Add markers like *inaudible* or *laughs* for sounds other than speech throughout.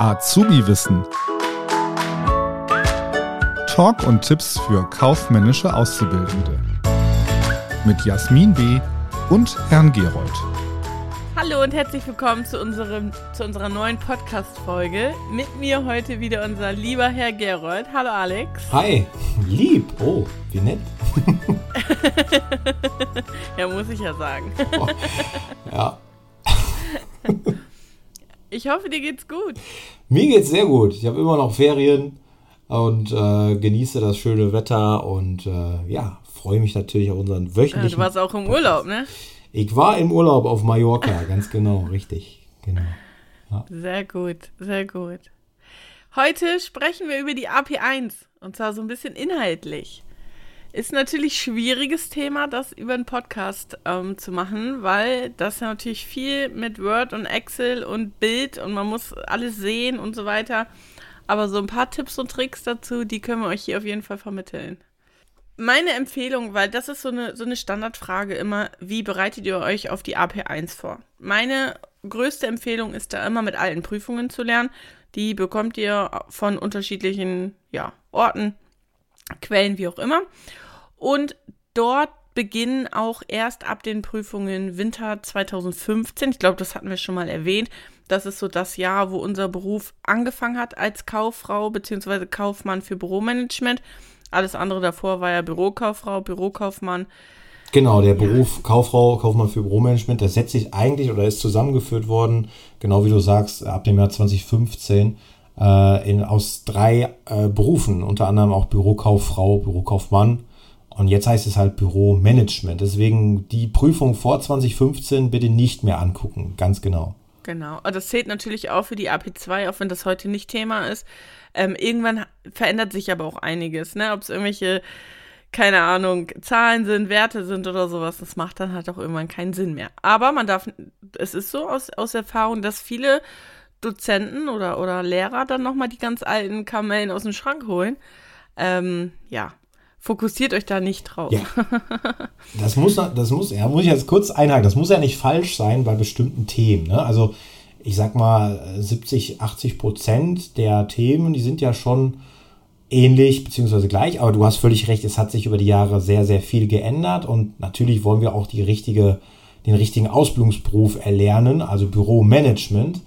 Azubi-Wissen. Talk und Tipps für kaufmännische Auszubildende. Mit Jasmin B. und Herrn Gerold. Hallo und herzlich willkommen zu, unserem, zu unserer neuen Podcast-Folge. Mit mir heute wieder unser lieber Herr Gerold. Hallo Alex. Hi, lieb. Oh, wie nett. *laughs* ja, muss ich ja sagen. Oh, ja. Ich hoffe, dir geht's gut. Mir geht's sehr gut. Ich habe immer noch Ferien und äh, genieße das schöne Wetter und äh, ja, freue mich natürlich auf unseren wöchentlichen. Ja, du warst auch im Urlaub, ne? Ich war im Urlaub auf Mallorca, ganz genau, richtig. Genau. Ja. Sehr gut, sehr gut. Heute sprechen wir über die AP1 und zwar so ein bisschen inhaltlich. Ist natürlich schwieriges Thema, das über einen Podcast ähm, zu machen, weil das ja natürlich viel mit Word und Excel und Bild und man muss alles sehen und so weiter. Aber so ein paar Tipps und Tricks dazu, die können wir euch hier auf jeden Fall vermitteln. Meine Empfehlung, weil das ist so eine, so eine Standardfrage immer, wie bereitet ihr euch auf die AP1 vor? Meine größte Empfehlung ist da immer mit alten Prüfungen zu lernen. Die bekommt ihr von unterschiedlichen ja, Orten, Quellen, wie auch immer. Und dort beginnen auch erst ab den Prüfungen Winter 2015. Ich glaube, das hatten wir schon mal erwähnt. Das ist so das Jahr, wo unser Beruf angefangen hat als Kauffrau bzw. Kaufmann für Büromanagement. Alles andere davor war ja Bürokauffrau, Bürokaufmann. Genau, der Beruf Kauffrau, Kaufmann für Büromanagement, der setzt sich eigentlich oder ist zusammengeführt worden, genau wie du sagst, ab dem Jahr 2015 äh, in, aus drei äh, Berufen, unter anderem auch Bürokauffrau, Bürokaufmann und jetzt heißt es halt Büromanagement. Deswegen die Prüfung vor 2015 bitte nicht mehr angucken, ganz genau. Genau, und das zählt natürlich auch für die AP2, auch wenn das heute nicht Thema ist. Ähm, irgendwann verändert sich aber auch einiges, ne? Ob es irgendwelche, keine Ahnung, Zahlen sind, Werte sind oder sowas, das macht dann halt auch irgendwann keinen Sinn mehr. Aber man darf, es ist so aus, aus Erfahrung, dass viele Dozenten oder, oder Lehrer dann nochmal die ganz alten Kamellen aus dem Schrank holen. Ähm, ja, fokussiert euch da nicht drauf. Ja. Das muss, das muss, ja, muss ich jetzt kurz einhaken, das muss ja nicht falsch sein bei bestimmten Themen. Ne? Also ich sag mal 70, 80 Prozent der Themen, die sind ja schon ähnlich beziehungsweise gleich, aber du hast völlig recht, es hat sich über die Jahre sehr, sehr viel geändert und natürlich wollen wir auch die richtige, den richtigen Ausbildungsberuf erlernen, also Büromanagement.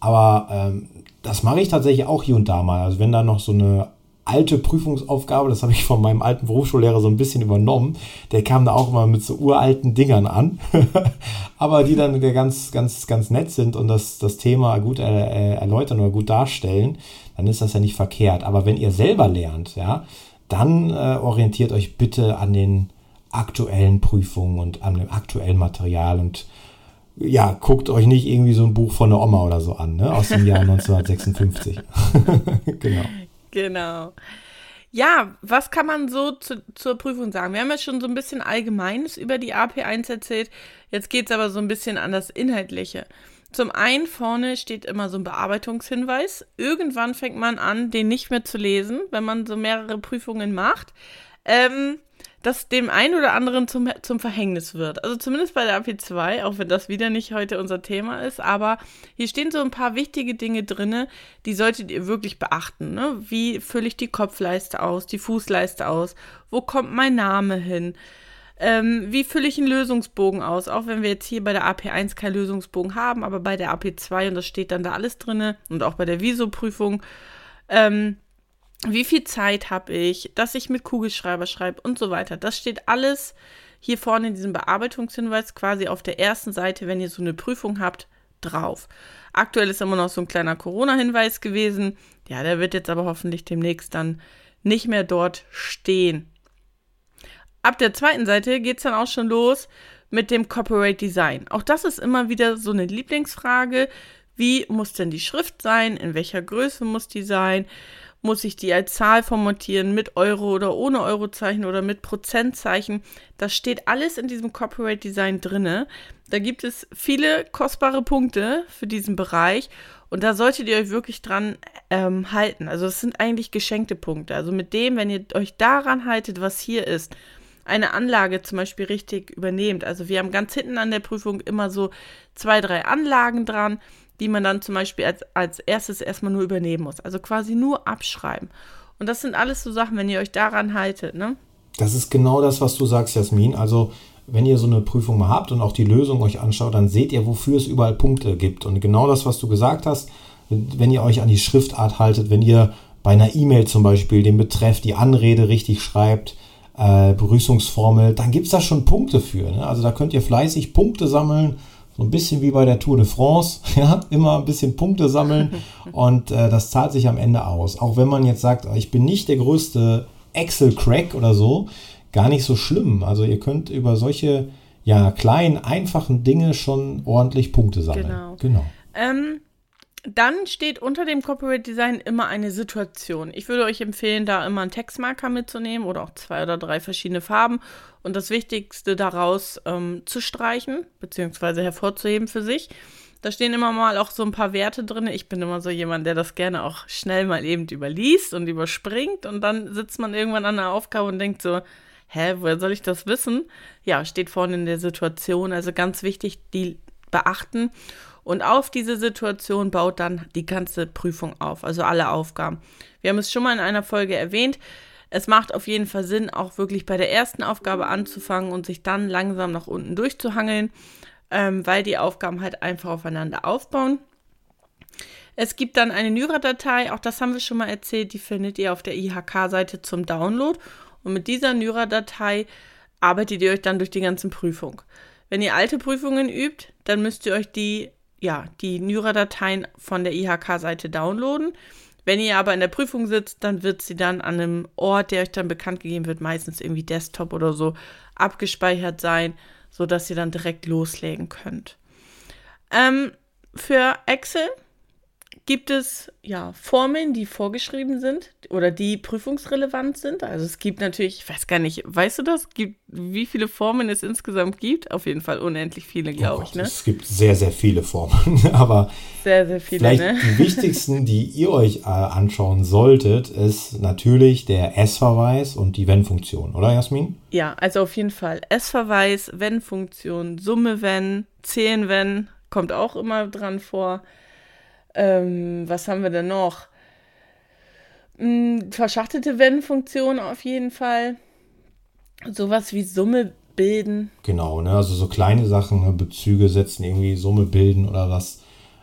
Aber ähm, das mache ich tatsächlich auch hier und da mal. Also wenn da noch so eine alte Prüfungsaufgabe, das habe ich von meinem alten Berufsschullehrer so ein bisschen übernommen. Der kam da auch immer mit so uralten Dingern an, *laughs* aber die dann ganz, ganz, ganz nett sind und das, das Thema gut äh, erläutern oder gut darstellen, dann ist das ja nicht verkehrt. Aber wenn ihr selber lernt, ja, dann äh, orientiert euch bitte an den aktuellen Prüfungen und an dem aktuellen Material und ja, guckt euch nicht irgendwie so ein Buch von der Oma oder so an, ne, aus dem Jahr *laughs* 1956. *laughs* genau. Genau. Ja, was kann man so zu, zur Prüfung sagen? Wir haben ja schon so ein bisschen Allgemeines über die AP1 erzählt. Jetzt geht es aber so ein bisschen an das Inhaltliche. Zum einen vorne steht immer so ein Bearbeitungshinweis. Irgendwann fängt man an, den nicht mehr zu lesen, wenn man so mehrere Prüfungen macht. Ähm, das dem einen oder anderen zum, zum Verhängnis wird. Also zumindest bei der AP2, auch wenn das wieder nicht heute unser Thema ist, aber hier stehen so ein paar wichtige Dinge drin, die solltet ihr wirklich beachten. Ne? Wie fülle ich die Kopfleiste aus, die Fußleiste aus? Wo kommt mein Name hin? Ähm, wie fülle ich einen Lösungsbogen aus? Auch wenn wir jetzt hier bei der AP1 keinen Lösungsbogen haben, aber bei der AP2 und das steht dann da alles drin und auch bei der Viso-Prüfung. Ähm, wie viel Zeit habe ich, dass ich mit Kugelschreiber schreibe und so weiter. Das steht alles hier vorne in diesem Bearbeitungshinweis quasi auf der ersten Seite, wenn ihr so eine Prüfung habt, drauf. Aktuell ist immer noch so ein kleiner Corona-Hinweis gewesen. Ja, der wird jetzt aber hoffentlich demnächst dann nicht mehr dort stehen. Ab der zweiten Seite geht es dann auch schon los mit dem Copyright Design. Auch das ist immer wieder so eine Lieblingsfrage. Wie muss denn die Schrift sein? In welcher Größe muss die sein? Muss ich die als Zahl formatieren mit Euro oder ohne Eurozeichen oder mit Prozentzeichen. Das steht alles in diesem Copyright Design drinne. Da gibt es viele kostbare Punkte für diesen Bereich und da solltet ihr euch wirklich dran ähm, halten. Also es sind eigentlich geschenkte Punkte. Also mit dem, wenn ihr euch daran haltet, was hier ist, eine Anlage zum Beispiel richtig übernehmt. Also wir haben ganz hinten an der Prüfung immer so zwei, drei Anlagen dran die man dann zum Beispiel als, als erstes erstmal nur übernehmen muss. Also quasi nur abschreiben. Und das sind alles so Sachen, wenn ihr euch daran haltet, ne? Das ist genau das, was du sagst, Jasmin. Also, wenn ihr so eine Prüfung mal habt und auch die Lösung euch anschaut, dann seht ihr, wofür es überall Punkte gibt. Und genau das, was du gesagt hast, wenn ihr euch an die Schriftart haltet, wenn ihr bei einer E-Mail zum Beispiel den Betreff, die Anrede richtig schreibt, äh, Begrüßungsformel, dann gibt es da schon Punkte für. Ne? Also da könnt ihr fleißig Punkte sammeln, so ein bisschen wie bei der Tour de France, *laughs* ja, immer ein bisschen Punkte sammeln *laughs* und äh, das zahlt sich am Ende aus. Auch wenn man jetzt sagt, ich bin nicht der größte Excel-Crack oder so, gar nicht so schlimm. Also ihr könnt über solche ja, kleinen, einfachen Dinge schon ordentlich Punkte sammeln. Genau. genau. Ähm, dann steht unter dem Corporate Design immer eine Situation. Ich würde euch empfehlen, da immer einen Textmarker mitzunehmen oder auch zwei oder drei verschiedene Farben und das Wichtigste daraus ähm, zu streichen bzw. hervorzuheben für sich. Da stehen immer mal auch so ein paar Werte drin. Ich bin immer so jemand, der das gerne auch schnell mal eben überliest und überspringt und dann sitzt man irgendwann an der Aufgabe und denkt so, hä, woher soll ich das wissen? Ja, steht vorne in der Situation. Also ganz wichtig, die beachten. Und auf diese Situation baut dann die ganze Prüfung auf, also alle Aufgaben. Wir haben es schon mal in einer Folge erwähnt. Es macht auf jeden Fall Sinn, auch wirklich bei der ersten Aufgabe anzufangen und sich dann langsam nach unten durchzuhangeln, ähm, weil die Aufgaben halt einfach aufeinander aufbauen. Es gibt dann eine Nyra-Datei, auch das haben wir schon mal erzählt, die findet ihr auf der IHK-Seite zum Download. Und mit dieser Nyra-Datei arbeitet ihr euch dann durch die ganzen Prüfungen. Wenn ihr alte Prüfungen übt, dann müsst ihr euch die ja, die Nyra-Dateien von der IHK-Seite downloaden. Wenn ihr aber in der Prüfung sitzt, dann wird sie dann an einem Ort, der euch dann bekannt gegeben wird, meistens irgendwie Desktop oder so, abgespeichert sein, sodass ihr dann direkt loslegen könnt. Ähm, für Excel gibt es ja Formeln, die vorgeschrieben sind oder die prüfungsrelevant sind. Also es gibt natürlich, ich weiß gar nicht, weißt du das? Gibt, wie viele Formeln es insgesamt gibt? Auf jeden Fall unendlich viele, glaube oh ich. Ne? Es gibt sehr, sehr viele Formeln, *laughs* aber sehr, sehr viele, vielleicht ne? die wichtigsten, *laughs* die ihr euch äh, anschauen solltet, ist natürlich der S-Verweis und die Wenn-Funktion, oder Jasmin? Ja, also auf jeden Fall S-Verweis, Wenn-Funktion, Summe Wenn, Zählen Wenn, kommt auch immer dran vor. Ähm, was haben wir denn noch? Hm, verschachtelte Wenn-Funktion auf jeden Fall. Sowas wie Summe bilden. Genau, ne? also so kleine Sachen, ne? Bezüge setzen, irgendwie Summe bilden oder was.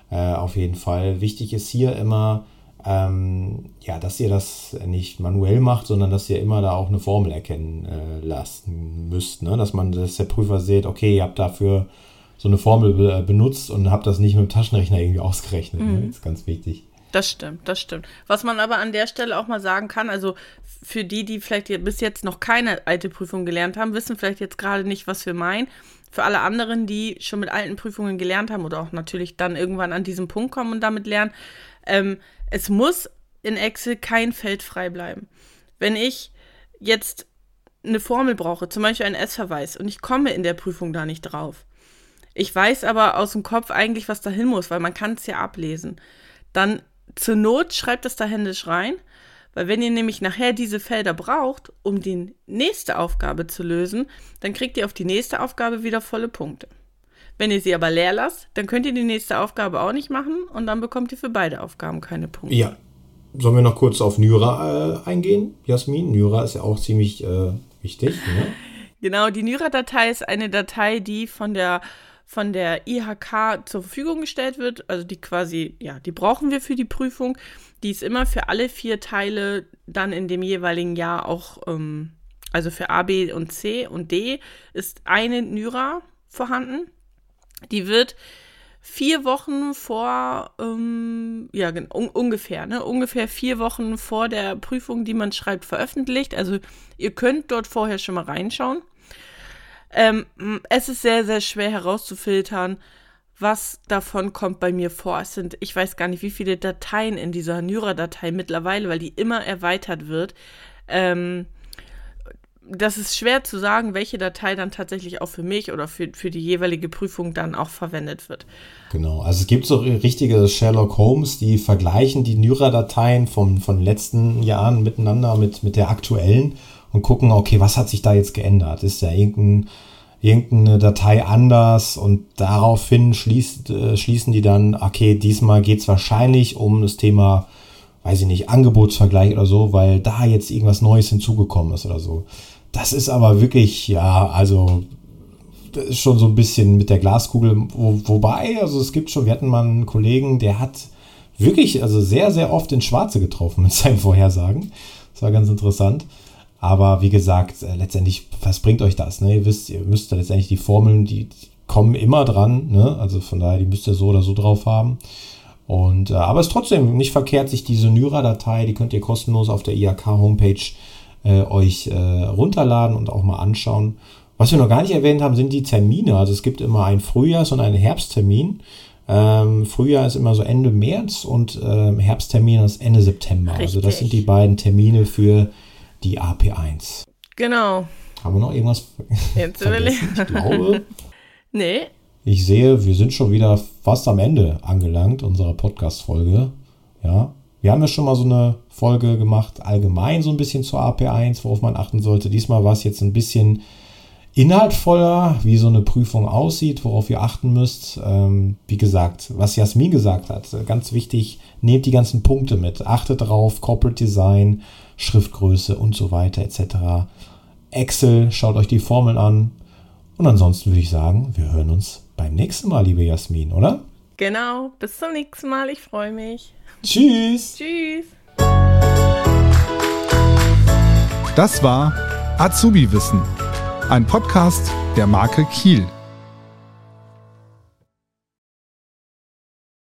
Äh, auf jeden Fall. Wichtig ist hier immer, ähm, ja, dass ihr das nicht manuell macht, sondern dass ihr immer da auch eine Formel erkennen äh, lassen müsst. Ne? Dass man, dass der Prüfer sieht, okay, ihr habt dafür so eine Formel äh, benutzt und habe das nicht mit dem Taschenrechner irgendwie ausgerechnet. Ne? Mhm. Ne? Das ist ganz wichtig. Das stimmt, das stimmt. Was man aber an der Stelle auch mal sagen kann, also für die, die vielleicht bis jetzt noch keine alte Prüfung gelernt haben, wissen vielleicht jetzt gerade nicht, was wir meinen. Für alle anderen, die schon mit alten Prüfungen gelernt haben oder auch natürlich dann irgendwann an diesen Punkt kommen und damit lernen, ähm, es muss in Excel kein Feld frei bleiben. Wenn ich jetzt eine Formel brauche, zum Beispiel einen S-Verweis, und ich komme in der Prüfung da nicht drauf, ich weiß aber aus dem Kopf eigentlich, was da hin muss, weil man kann es ja ablesen. Dann zur Not schreibt es da händisch rein, weil wenn ihr nämlich nachher diese Felder braucht, um die nächste Aufgabe zu lösen, dann kriegt ihr auf die nächste Aufgabe wieder volle Punkte. Wenn ihr sie aber leer lasst, dann könnt ihr die nächste Aufgabe auch nicht machen und dann bekommt ihr für beide Aufgaben keine Punkte. Ja. Sollen wir noch kurz auf Nyra äh, eingehen, Jasmin? Nyra ist ja auch ziemlich äh, wichtig. Ne? *laughs* Genau, die Nyra-Datei ist eine Datei, die von der von der IHK zur Verfügung gestellt wird, also die quasi, ja, die brauchen wir für die Prüfung. Die ist immer für alle vier Teile dann in dem jeweiligen Jahr auch, ähm, also für A, B und C und D ist eine Nyra vorhanden. Die wird vier Wochen vor, ähm, ja, un ungefähr, ne, ungefähr vier Wochen vor der Prüfung, die man schreibt, veröffentlicht. Also ihr könnt dort vorher schon mal reinschauen. Ähm, es ist sehr, sehr schwer herauszufiltern, was davon kommt bei mir vor. Es sind, ich weiß gar nicht, wie viele Dateien in dieser Nyra-Datei mittlerweile, weil die immer erweitert wird. Ähm, das ist schwer zu sagen, welche Datei dann tatsächlich auch für mich oder für, für die jeweilige Prüfung dann auch verwendet wird. Genau, also es gibt so richtige Sherlock Holmes, die vergleichen die Nyra-Dateien von, von letzten Jahren miteinander mit, mit der aktuellen und gucken, okay, was hat sich da jetzt geändert? Ist da irgendein irgendeine Datei anders und daraufhin schließt, äh, schließen die dann, okay, diesmal geht es wahrscheinlich um das Thema, weiß ich nicht, Angebotsvergleich oder so, weil da jetzt irgendwas Neues hinzugekommen ist oder so. Das ist aber wirklich, ja, also das ist schon so ein bisschen mit der Glaskugel, wo, wobei, also es gibt schon, wir hatten mal einen Kollegen, der hat wirklich, also sehr, sehr oft ins Schwarze getroffen mit seinen Vorhersagen. Das war ganz interessant. Aber wie gesagt, äh, letztendlich, was bringt euch das? Ne? Ihr wisst, ihr müsst letztendlich die Formeln, die, die kommen immer dran. Ne? Also von daher, die müsst ihr so oder so drauf haben. Und, äh, aber es ist trotzdem nicht verkehrt, sich diese Nyra-Datei, die könnt ihr kostenlos auf der IAK-Homepage äh, euch äh, runterladen und auch mal anschauen. Was wir noch gar nicht erwähnt haben, sind die Termine. Also es gibt immer einen Frühjahrs- und einen Herbsttermin. Ähm, Frühjahr ist immer so Ende März und ähm, Herbsttermin ist Ende September. Richtig. Also das sind die beiden Termine für die AP1. Genau. Haben wir noch irgendwas Jetzt *laughs* vergessen? Ich glaube. *laughs* nee. Ich sehe, wir sind schon wieder fast am Ende angelangt unserer Podcast-Folge. Ja. Wir haben ja schon mal so eine Folge gemacht, allgemein so ein bisschen zur AP1, worauf man achten sollte. Diesmal war es jetzt ein bisschen inhaltvoller, wie so eine Prüfung aussieht, worauf ihr achten müsst. Ähm, wie gesagt, was Jasmin gesagt hat, ganz wichtig, nehmt die ganzen Punkte mit. Achtet drauf, Corporate Design, Schriftgröße und so weiter etc. Excel, schaut euch die Formeln an. Und ansonsten würde ich sagen, wir hören uns beim nächsten Mal, liebe Jasmin, oder? Genau, bis zum nächsten Mal. Ich freue mich. Tschüss. Tschüss. Das war Azubi Wissen, ein Podcast der Marke Kiel.